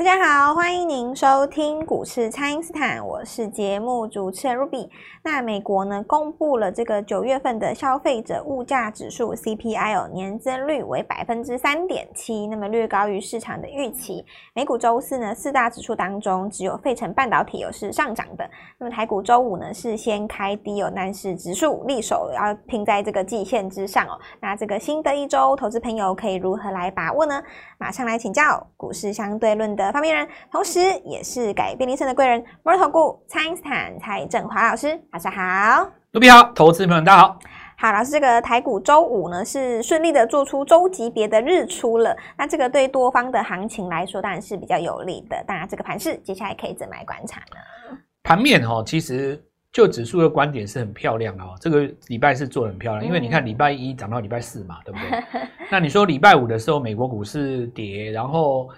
大家好，欢迎您收听股市蔡因斯坦，我是节目主持人 Ruby。那美国呢，公布了这个九月份的消费者物价指数 CPI 哦，年增率为百分之三点七，那么略高于市场的预期。美股周四呢，四大指数当中只有费城半导体有是上涨的。那么台股周五呢是先开低哦，但是指数力守要拼在这个季线之上哦。那这个新的一周，投资朋友可以如何来把握呢？马上来请教股市相对论的发明人，同时也是改变人生的贵人——摩尔投顾蔡英斯坦蔡振华老师，大家好，卢比好，投资朋友大家好。好，老师，这个台股周五呢是顺利的做出周级别的日出了，那这个对多方的行情来说当然是比较有利的。当然，这个盘势接下来可以怎么来观察呢？盘面哈，其实就指数的观点是很漂亮的哦。这个礼拜是做得很漂亮，因为你看礼拜一涨到礼拜四嘛，对不对？那你说礼拜五的时候，美国股市跌，然后。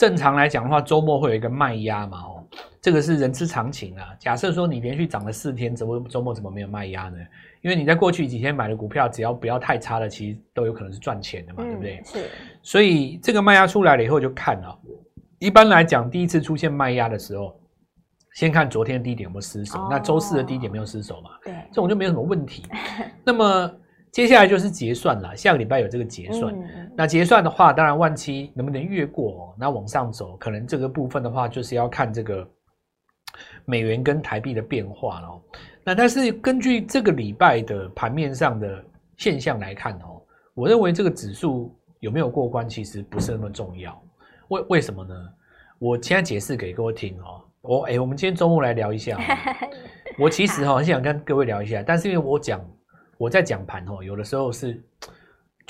正常来讲的话，周末会有一个卖压嘛？哦，这个是人之常情啊。假设说你连续涨了四天，怎么周末怎么没有卖压呢？因为你在过去几天买的股票，只要不要太差的，其实都有可能是赚钱的嘛，对不对？是。所以这个卖压出来了以后，就看了。一般来讲，第一次出现卖压的时候，先看昨天的低点有没有失守。那周四的低点没有失守嘛？对，这种就没有什么问题。那么。接下来就是结算了，下个礼拜有这个结算。嗯、那结算的话，当然万七能不能越过，哦，那往上走，可能这个部分的话，就是要看这个美元跟台币的变化了。那但是根据这个礼拜的盘面上的现象来看哦，我认为这个指数有没有过关，其实不是那么重要。为为什么呢？我现在解释给各位听哦。我哎，我们今天中午来聊一下。我其实哈很想跟各位聊一下，但是因为我讲。我在讲盘哦，有的时候是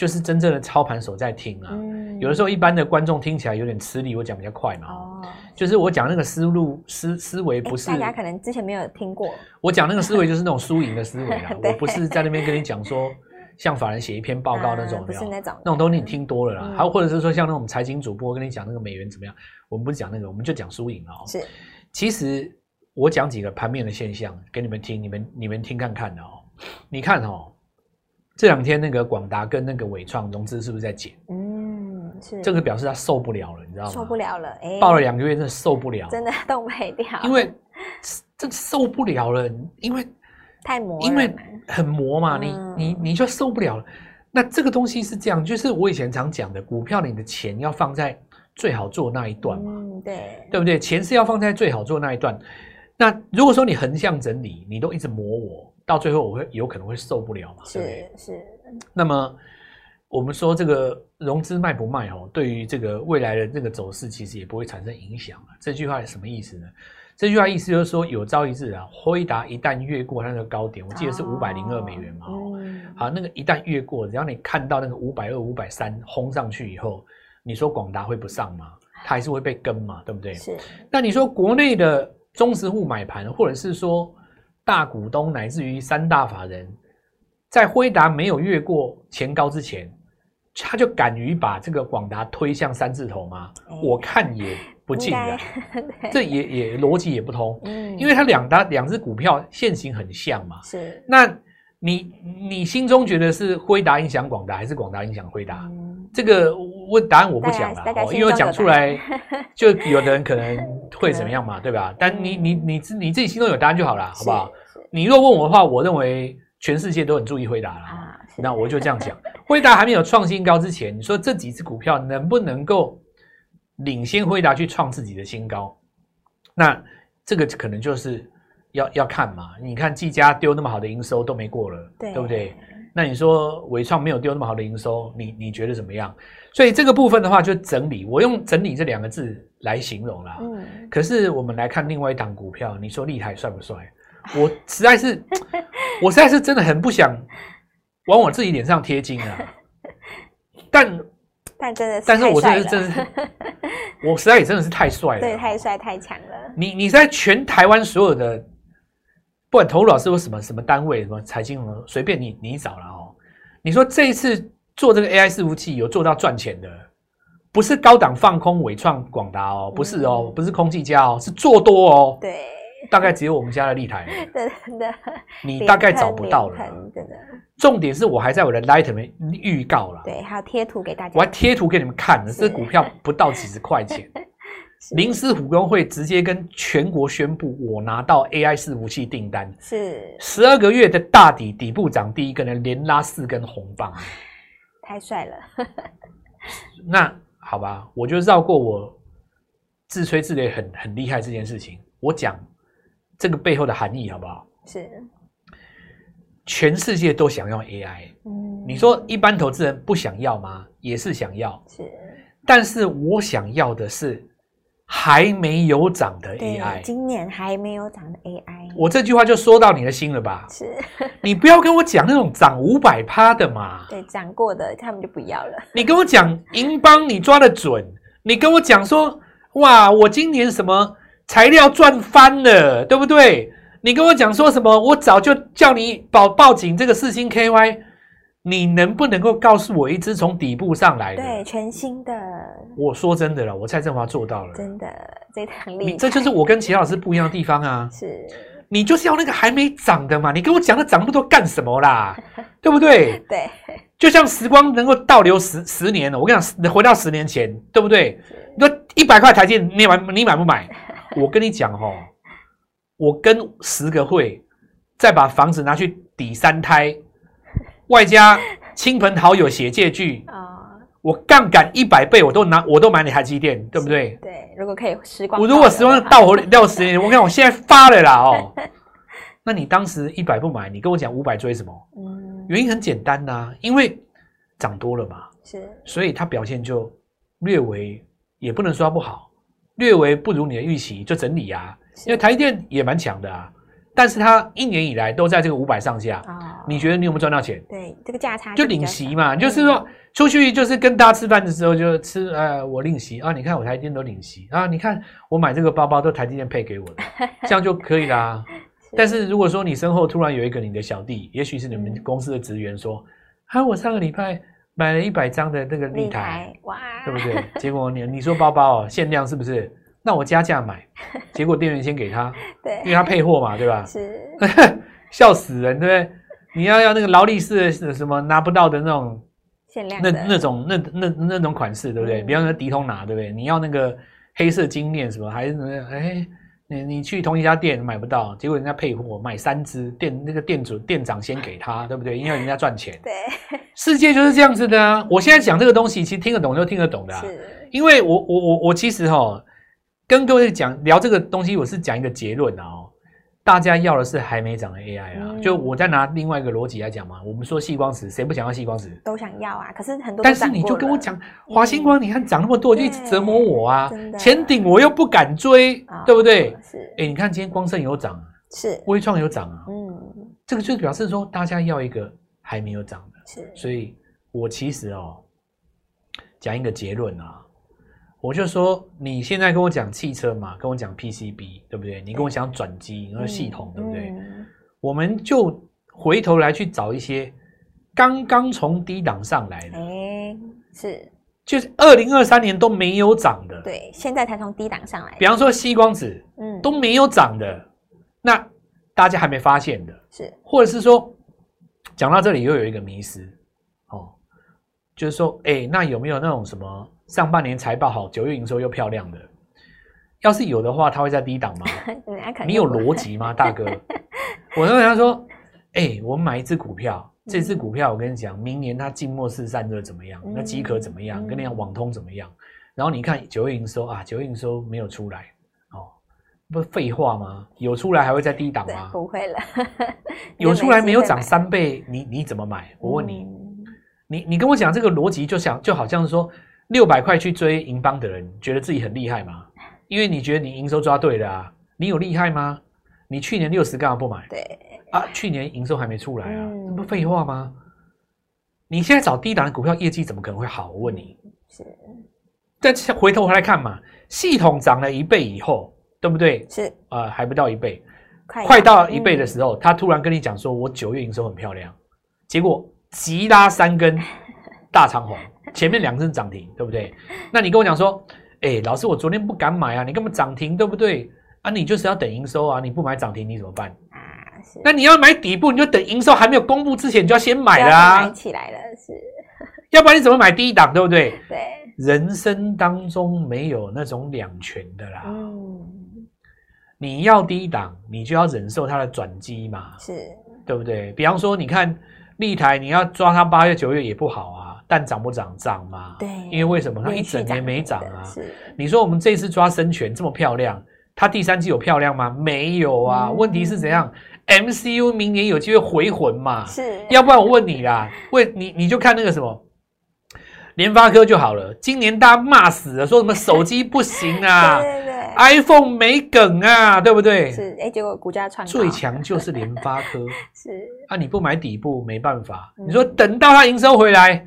就是真正的操盘手在听啊，嗯、有的时候一般的观众听起来有点吃力，我讲比较快嘛。哦，就是我讲那个思路思思维不是大家可能之前没有听过。我讲那个思维就是那种输赢的思维啊，我不是在那边跟你讲说像法人写一篇报告那种，嗯、不是那种那种东西你听多了啦。还有、嗯、或者是说像那种财经主播跟你讲那个美元怎么样，我们不是讲那个，我们就讲输赢哦。是，其实我讲几个盘面的现象给你们听，你们你们听看看的哦。你看哦，这两天那个广达跟那个纬创融资是不是在减？嗯，是。这个表示他受不了了，你知道吗？受不了了，哎，抱了两个月，真的受不了，真的动不掉。因为这受不了了，因为太磨了，因为很磨嘛，你你你就受不了了。那这个东西是这样，就是我以前常讲的，股票你的钱要放在最好做那一段嘛，嗯，对，对不对？钱是要放在最好做那一段。那如果说你横向整理，你都一直磨我。到最后我会有可能会受不了嘛？是是。那么我们说这个融资卖不卖哦，对于这个未来的这个走势其实也不会产生影响。这句话是什么意思呢？这句话意思就是说有朝一日啊，辉达一旦越过那个高点，我记得是五百零二美元嘛。哦。好，那个一旦越过，只要你看到那个五百二、五百三轰上去以后，你说广达会不上吗？它还是会被跟嘛，对不对？是。那你说国内的中实户买盘，或者是说？大股东乃至于三大法人，在辉达没有越过前高之前，他就敢于把这个广达推向三字头吗？欸、我看也不尽然，这也也逻辑也不通。嗯，因为它两大两只股票线型很像嘛。是，那你你心中觉得是辉达影响广达，还是广达影响辉达？嗯、这个问答案我不讲了，哦，因为讲出来就有的人可能会怎么样嘛，对吧？但你你你自你自己心中有答案就好了，好不好？你若问我的话，我认为全世界都很注意辉达了。啊、那我就这样讲，辉达还没有创新高之前，你说这几只股票能不能够领先辉达去创自己的新高？那这个可能就是要要看嘛。你看技嘉丢那么好的营收都没过了，对，对不对？那你说伟创没有丢那么好的营收，你你觉得怎么样？所以这个部分的话，就整理，我用整理这两个字来形容啦。嗯。可是我们来看另外一档股票，你说立台帅不帅？我实在是，我实在是真的很不想往我自己脸上贴金啊！但 但真的是，但是我真的是真的是，我实在也真的是太帅了，对，太帅太强了。你你在全台湾所有的，不管投入老师或什么什么单位什么财经什么，随便你你找了哦。你说这一次做这个 AI 伺服器有做到赚钱的，不是高档放空伟创广达哦，不是哦，不是空技嘉哦，是做多哦。对。大概只有我们家的立台，真的，你大概找不到了，真的。重点是我还在我的 Light 里面预告了，对，还有贴图给大家，我还贴图给你们看呢。这股票不到几十块钱，临时股东会直接跟全国宣布，我拿到 AI 伺服器订单，是十二个月的大底底部涨第一根，人连拉四根红棒，太帅了。那好吧，我就绕过我自吹自擂很很厉害这件事情，我讲这个背后的含义好不好？是，全世界都想要 AI，嗯，你说一般投资人不想要吗？也是想要，是，但是我想要的是。还没有涨的 AI，今年还没有涨的 AI，我这句话就说到你的心了吧？是，你不要跟我讲那种涨五百趴的嘛。对，涨过的他们就不要了。你跟我讲银邦，你抓的准。你跟我讲说，哇，我今年什么材料赚翻了，对不对？你跟我讲说什么，我早就叫你报报警这个四星 KY。你能不能够告诉我一支从底部上来的？对，全新的。我说真的了，我蔡振华做到了。真的，这很厉害。这就是我跟其他老师不一样的地方啊！是，你就是要那个还没涨的嘛？你跟我讲的涨那么多干什么啦？对不对？对。就像时光能够倒流十十年了，我跟你讲，你回到十年前，对不对？你说一百块台阶，你买你买不买？我跟你讲哦，我跟十个会再把房子拿去抵三胎。外加亲朋好友写借据啊，我杠杆一百倍，我都拿，我都买你台积电，对不对？对，如果可以时光，我如果时光倒回到十年，我看我现在发了啦哦。那你当时一百不买，你跟我讲五百追什么？嗯，原因很简单呐、啊，因为涨多了嘛，是，所以它表现就略微，也不能说它不好，略微不如你的预期，就整理啊。因为台积电也蛮强的啊。但是它一年以来都在这个五百上下，哦，你觉得你有没有赚到钱？对，这个价差就领息嘛，就是说出去就是跟大家吃饭的时候就吃，呃，我领息。啊，你看我台积电都领息。啊，你看我买这个包包都台积电配给我的，这样就可以啦。但是如果说你身后突然有一个你的小弟，也许是你们公司的职员说，啊，我上个礼拜买了一百张的那个立台，哇，对不对？结果你你说包包哦，限量是不是？那我加价买，结果店员先给他，对，因为他配货嘛，对吧？是，笑死人，对不对？你要要那个劳力士的什么拿不到的那种限量那那种那那那种款式，对不对？嗯、比方说迪通拿，对不对？你要那个黑色金链什么，还是什么？哎，你你去同一家店买不到，结果人家配货买三只，店那个店主店长先给他，对不对？因为人家赚钱。对，世界就是这样子的啊！我现在讲这个东西，其实听得懂就听得懂的啊。是，因为我我我我其实哈。跟各位讲聊这个东西，我是讲一个结论啊、哦，大家要的是还没涨的 AI 啊。嗯、就我再拿另外一个逻辑来讲嘛，我们说细光子，谁不想要细光子？都想要啊，可是很多。但是你就跟我讲华星光，你看涨那么多，就一直折磨我啊。前顶我又不敢追，哦、对不对？是。哎，你看今天光盛有涨，是。微创有涨啊。嗯。这个就表示说，大家要一个还没有涨的。是。所以我其实哦，讲一个结论啊。我就说，你现在跟我讲汽车嘛，跟我讲 PCB，对不对？你跟我讲转机，你说系统，对不对？嗯、我们就回头来去找一些刚刚从低档上来的，哎，是，就是二零二三年都没有涨的，对，现在才从低档上来。比方说矽光子，嗯，都没有涨的，那大家还没发现的，是，或者是说，讲到这里又有一个迷失，哦，就是说，哎，那有没有那种什么？上半年财报好，九月营收又漂亮的，要是有的话，它会在低档吗？你有逻辑吗，大哥？我跟他说，哎、欸，我们买一只股票，这只股票我跟你讲，明年它静默式散热怎么样？那机壳怎么样？跟你讲网通怎么样？然后你看九月营收啊，九月营收没有出来，哦，不是废话吗？有出来还会再低档吗？不会了，有出来没有涨三倍，你你怎么买？我问你，你你跟我讲这个逻辑，就想就好像是说。六百块去追银邦的人，觉得自己很厉害吗？因为你觉得你营收抓对了啊，你有厉害吗？你去年六十干嘛不买？对啊，去年营收还没出来啊，这不废话吗？你现在找低档的股票，业绩怎么可能会好？我问你，是。但回头回来看嘛，系统涨了一倍以后，对不对？是啊、呃，还不到一倍，快快到一倍的时候，他突然跟你讲说，我九月营收很漂亮，结果急拉三根大长虹。前面两根涨停，对不对？那你跟我讲说，哎、欸，老师，我昨天不敢买啊，你根本涨停，对不对？啊，你就是要等营收啊，你不买涨停，你怎么办？啊，是。那你要买底部，你就等营收还没有公布之前，你就要先买啦啊。买起来了，是。要不然你怎么买低档，对不对？对。人生当中没有那种两全的啦。嗯，你要低档，你就要忍受它的转机嘛，是对不对？比方说，你看立台，你要抓它八月九月也不好啊，但涨不涨？涨嘛。对，因为为什么？它一整年没涨啊。你说我们这次抓生权这么漂亮，它第三季有漂亮吗？没有啊。嗯、问题是怎样？MCU 明年有机会回魂嘛？是，要不然我问你啦，问你你就看那个什么。联发科就好了，今年大家骂死了，说什么手机不行啊，对对对，iPhone 没梗啊，对不对？是，哎，结果股价创最强就是联发科，是。啊，你不买底部没办法，嗯、你说等到它营收回来，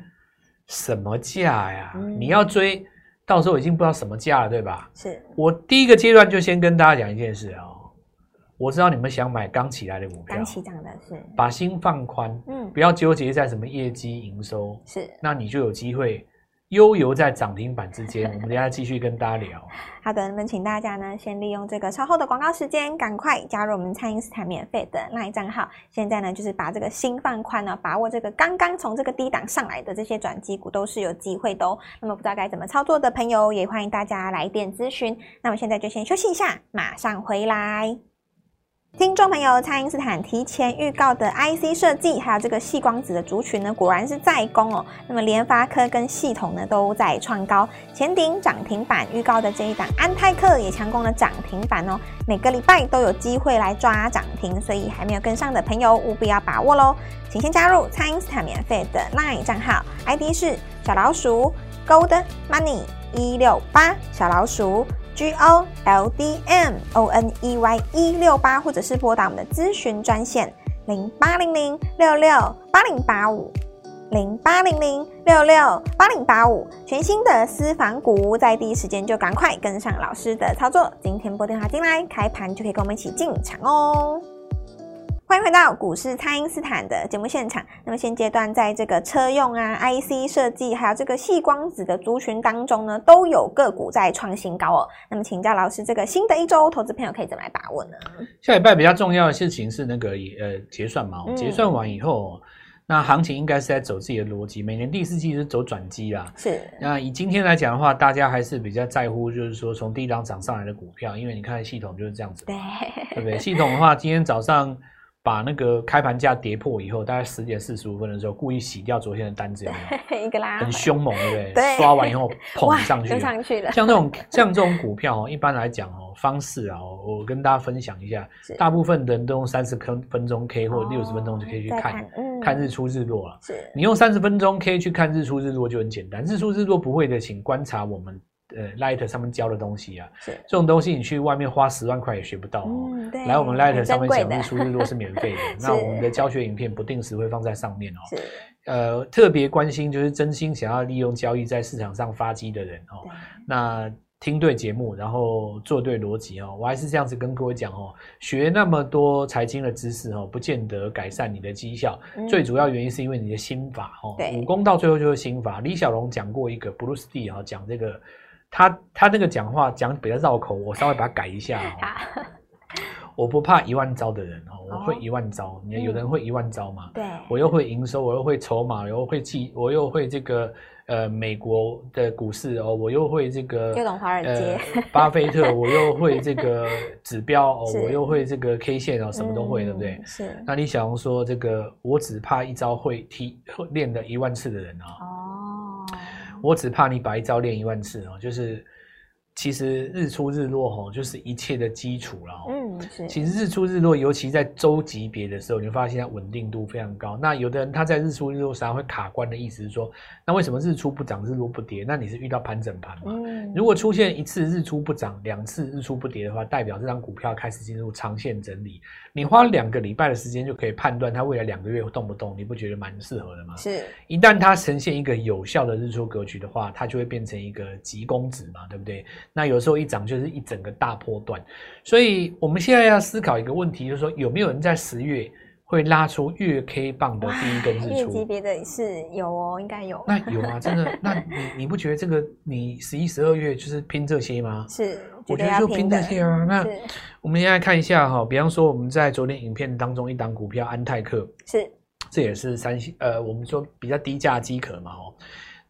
什么价呀？嗯、你要追，到时候已经不知道什么价了，对吧？是。我第一个阶段就先跟大家讲一件事哦。我知道你们想买刚起来的股票，刚起涨的是。把心放宽，嗯，不要纠结在什么业绩营收，是，那你就有机会悠游在涨停板之间。我们等下继续跟大家聊。好的，那么请大家呢，先利用这个稍后的广告时间，赶快加入我们蔡因斯坦免费的 LINE 账号。现在呢，就是把这个心放宽呢，把握这个刚刚从这个低档上来的这些转机股，都是有机会的哦。那么不知道该怎么操作的朋友，也欢迎大家来电咨询。那么现在就先休息一下，马上回来。听众朋友，蔡因斯坦提前预告的 IC 设计，还有这个细光子的族群呢，果然是在攻哦。那么联发科跟系统呢都在创高，前顶涨停板预告的这一档安泰克也强攻了涨停板哦。每个礼拜都有机会来抓涨停，所以还没有跟上的朋友务必要把握喽。请先加入蔡因斯坦免费的 LINE 账号，ID 是小老鼠 Gold Money 一六八小老鼠。G O L D M O N E Y 一六八，或者是拨打我们的咨询专线零八零零六六八零八五零八零零六六八零八五，全新的私房股，在第一时间就赶快跟上老师的操作。今天拨电话进来，开盘就可以跟我们一起进场哦。欢迎回到股市，蔡因斯坦的节目现场。那么现阶段，在这个车用啊、IC 设计，还有这个细光子的族群当中呢，都有个股在创新高哦。那么请教老师，这个新的一周，投资朋友可以怎么来把握呢？下礼拜比较重要的事情是那个呃结算嘛，结算完以后，嗯、那行情应该是在走自己的逻辑。每年第四季是走转机啦，是。那以今天来讲的话，大家还是比较在乎，就是说从低档涨上来的股票，因为你看系统就是这样子，对，对不对？系统的话，今天早上。把那个开盘价跌破以后，大概十点四十五分的时候，故意洗掉昨天的单子，有没有？一个拉，很凶猛，对不对？对。刷完以后 捧上去，上去的。像这种 像这种股票哦，一般来讲哦，方式啊，我跟大家分享一下，大部分人都用三十分分钟 K 或者六十分钟就可以去看，看日出日落了。是。你用三十分钟 K 去看日出日落就很简单，日出日落不会的，请观察我们。呃，Light 上面教的东西啊，是这种东西，你去外面花十万块也学不到哦。嗯、来我们 Light 上面讲日出日落是免费的，那我们的教学影片不定时会放在上面哦。是呃，特别关心就是真心想要利用交易在市场上发迹的人哦。那听对节目，然后做对逻辑哦。我还是这样子跟各位讲哦，学那么多财经的知识哦，不见得改善你的绩效。嗯、最主要原因是因为你的心法哦。武功到最后就是心法。李小龙讲过一个 Bruce Lee 哈，讲这个。他他那个讲话讲比较绕口，我稍微把它改一下哦。我不怕一万招的人哦，我会一万招。你看有人会一万招吗？对，我又会营收，我又会筹码，我又会记，我又会这个呃美国的股市哦，我又会这个又懂华尔街，巴菲特，我又会这个指标哦，我又会这个 K 线哦，什么都会，对不对？是。那你想说这个我只怕一招会踢练了一万次的人啊？哦。我只怕你把一招练一万次哦，就是其实日出日落吼，就是一切的基础了。嗯，是。其实日出日落，尤其在周级别的时候，你会发现它稳定度非常高。那有的人他在日出日落上会卡关的意思是说，那为什么日出不涨，日落不跌？那你是遇到盘整盘嘛？嗯。如果出现一次日出不涨，两次日出不跌的话，代表这张股票开始进入长线整理。你花两个礼拜的时间就可以判断它未来两个月会动不动，你不觉得蛮适合的吗？是。一旦它呈现一个有效的日出格局的话，它就会变成一个急攻值嘛，对不对？那有时候一涨就是一整个大波段，所以我们现在要思考一个问题，就是说有没有人在十月会拉出月 K 棒的第一根日出？月级别的是有哦，应该有。那有啊，真的？那你你不觉得这个你十一、十二月就是拼这些吗？是。我觉得就拼这些啊。那我们现在看一下哈，比方说我们在昨天影片当中一档股票安泰克，是，这也是三星呃，我们说比较低价机壳嘛哦。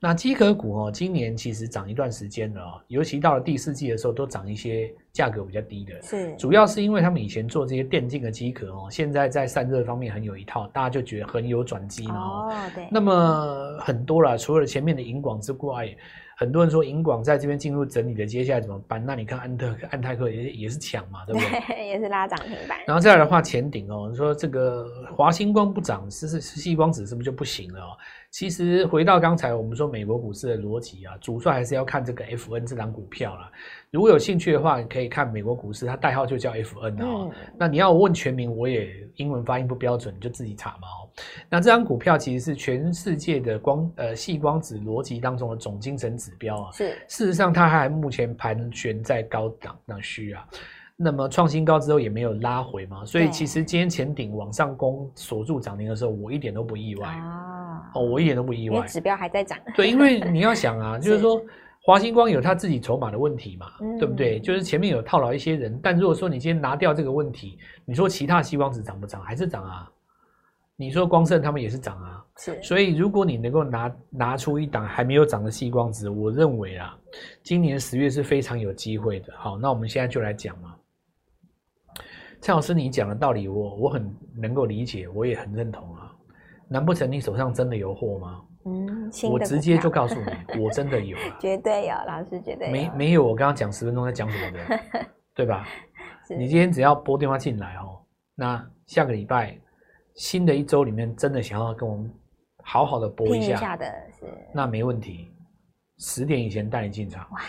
那机壳股哦，今年其实涨一段时间了哦，尤其到了第四季的时候，都涨一些价格比较低的。是，主要是因为他们以前做这些电竞的机壳哦，现在在散热方面很有一套，大家就觉得很有转机嘛。哦，对。那么很多啦，除了前面的银广之外。很多人说银广在这边进入整理的，接下来怎么办？那你看安特安泰克也也是抢嘛，对不对？对，也是拉涨停板。然后再来的话，前顶哦，你说这个华星光不涨，是是细光子是不是就不行了哦？其实回到刚才我们说美国股市的逻辑啊，主帅还是要看这个 FN 这档股票啦。如果有兴趣的话，你可以看美国股市，它代号就叫 FN 哦。嗯、那你要问全名，我也英文发音不标准，你就自己查嘛哦。那这张股票其实是全世界的光呃细光子逻辑当中的总精神指标啊。是，事实上它还目前盘旋在高档那虚啊。那么创新高之后也没有拉回嘛，所以其实今天前顶往上攻锁住涨停的时候，我一点都不意外啊！哦，我一点都不意外，指标还在涨。对，因为你要想啊，就是说华星光有他自己筹码的问题嘛，对不对？就是前面有套牢一些人，但如果说你今天拿掉这个问题，你说其他矽光子涨不涨？还是涨啊？你说光盛他们也是涨啊，是。所以如果你能够拿拿出一档还没有涨的矽光子，我认为啊，今年十月是非常有机会的。好，那我们现在就来讲嘛。蔡老师，你讲的道理我我很能够理解，我也很认同啊。难不成你手上真的有货吗？嗯，我直接就告诉你，我真的有，绝对有，老师绝对有。没没有？我刚刚讲十分钟在讲什么的，对吧？你今天只要拨电话进来哦，那下个礼拜新的一周里面，真的想要跟我们好好的拨一下，一下的是那没问题，十点以前带你进场。哇，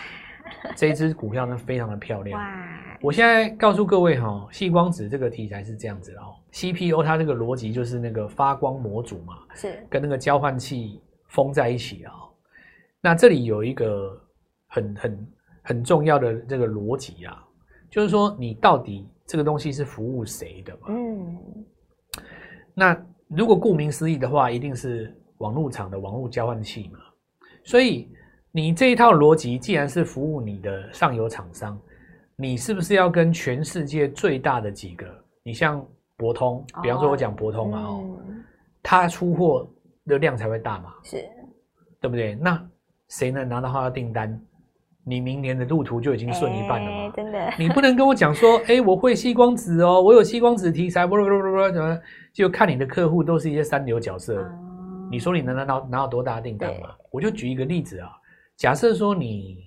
这一支股票呢，非常的漂亮。哇。我现在告诉各位哈，细光子这个题材是这样子哦，CPU 它这个逻辑就是那个发光模组嘛，是跟那个交换器封在一起啊。那这里有一个很很很重要的这个逻辑啊，就是说你到底这个东西是服务谁的嘛？嗯，那如果顾名思义的话，一定是网络厂的网络交换器嘛。所以你这一套逻辑，既然是服务你的上游厂商。你是不是要跟全世界最大的几个？你像博通，比方说我讲博通啊，哦，它出货的量才会大嘛，是，对不对？那谁能拿到他的订单？你明年的路途就已经顺一半了嘛？真的，你不能跟我讲说，哎，我会吸光子哦，我有吸光子题材，不不不不不，怎么？就看你的客户都是一些三流角色，你说你能拿到拿到多大的订单嘛？我就举一个例子啊，假设说你。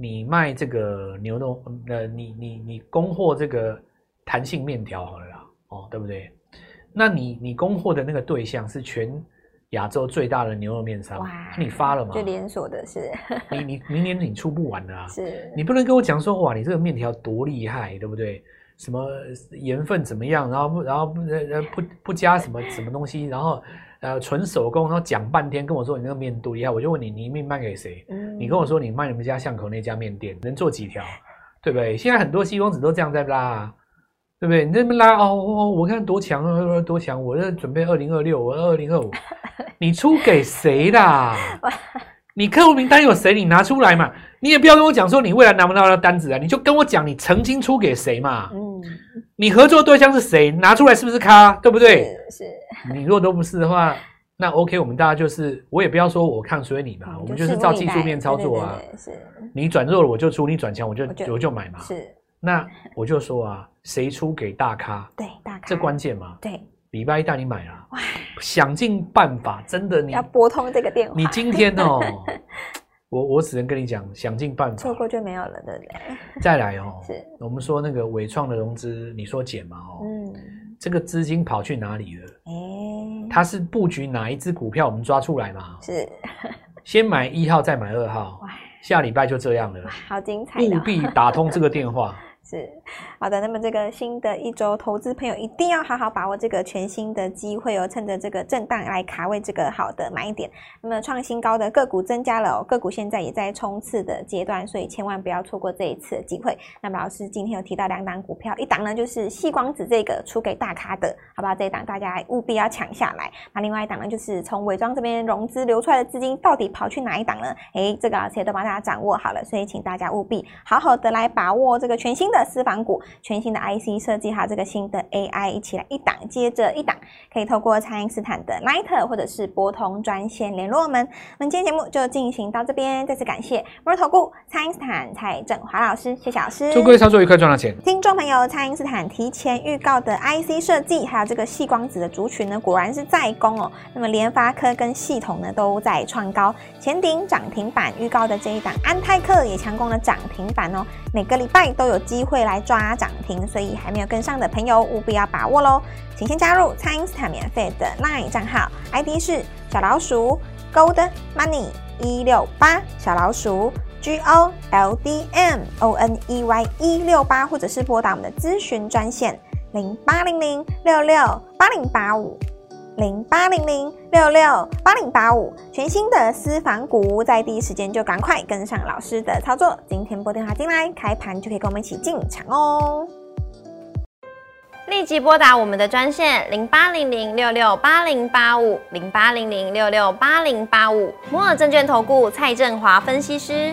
你卖这个牛肉，呃，你你你供货这个弹性面条好了啦，哦，对不对？那你你供货的那个对象是全亚洲最大的牛肉面商，你发了吗？就连锁的是，你你明年你出不完的啊，是，你不能跟我讲说哇，你这个面条多厉害，对不对？什么盐分怎么样？然后不然后不呃不不加什么 什么东西，然后。呃，纯手工，然后讲半天跟我说你那个面多厉害，我就问你，你面卖给谁？嗯、你跟我说你卖你们家巷口那家面店，能做几条？对不对？现在很多矽光子都这样在拉，对不对？你这边拉哦，哦，我看多强，多强！我这准备二零二六，我二零二五，你出给谁啦？你客户名单有谁？你拿出来嘛！你也不要跟我讲说你未来拿不拿到单子啊！你就跟我讲你曾经出给谁嘛！嗯，你合作对象是谁？拿出来是不是咖？对不对？是。是你如果都不是的话，那 OK，我们大家就是我也不要说我看衰你嘛，嗯、我们就是照技术面操作啊。对对对对是。你转弱了我就出，你转强我就我就，我就买嘛。是。那我就说啊，谁出给大咖？对，大咖。这关键嘛。对。礼拜一带你买了，哇！想尽办法，真的你要拨通这个电话。你今天哦，我我只能跟你讲，想尽办法，错过就没有了，对不对？再来哦，是我们说那个伟创的融资，你说减嘛？哦，嗯，这个资金跑去哪里了？哎、欸，它是布局哪一支股票？我们抓出来嘛？是，先买一号，再买二号。哇，下礼拜就这样了，好精彩！务必打通这个电话。是好的，那么这个新的一周，投资朋友一定要好好把握这个全新的机会哦，趁着这个震荡来卡位这个好的买点。那么创新高的个股增加了哦，个股现在也在冲刺的阶段，所以千万不要错过这一次的机会。那么老师今天有提到两档股票，一档呢就是细光子这个出给大咖的，好不好？这一档大家务必要抢下来。那另外一档呢，就是从伪装这边融资流出来的资金到底跑去哪一档呢？诶，这个老师也都帮大家掌握好了，所以请大家务必好好的来把握这个全新。的私房股、全新的 IC 设计，还有这个新的 AI，一起来一档接着一档，可以透过蔡因斯坦的 Line 或者是拨通专线联络我们。那么今天节目就进行到这边，再次感谢摩尔投顾蔡因斯坦蔡振华老师，谢谢老师。祝各位操作愉快，赚到钱。听众朋友，蔡因斯坦提前预告的 IC 设计，还有这个细光子的族群呢，果然是在攻哦。那么联发科跟系统呢都在创高，前顶涨停板预告的这一档安泰克也强攻了涨停板哦。每个礼拜都有机会来抓涨停，所以还没有跟上的朋友务必要把握喽。请先加入蔡因斯坦免费的 LINE 账号，ID 是小老鼠 Gold Money 一六八，小老鼠 G O L D M O N E Y 一六八，或者是拨打我们的咨询专线零八零零六六八零八五。零八零零六六八零八五，全新的私房股，在第一时间就赶快跟上老师的操作。今天拨电话进来，开盘就可以跟我们一起进场哦。立即拨打我们的专线零八零零六六八零八五零八零零六六八零八五，摩尔证券投顾蔡振华分析师。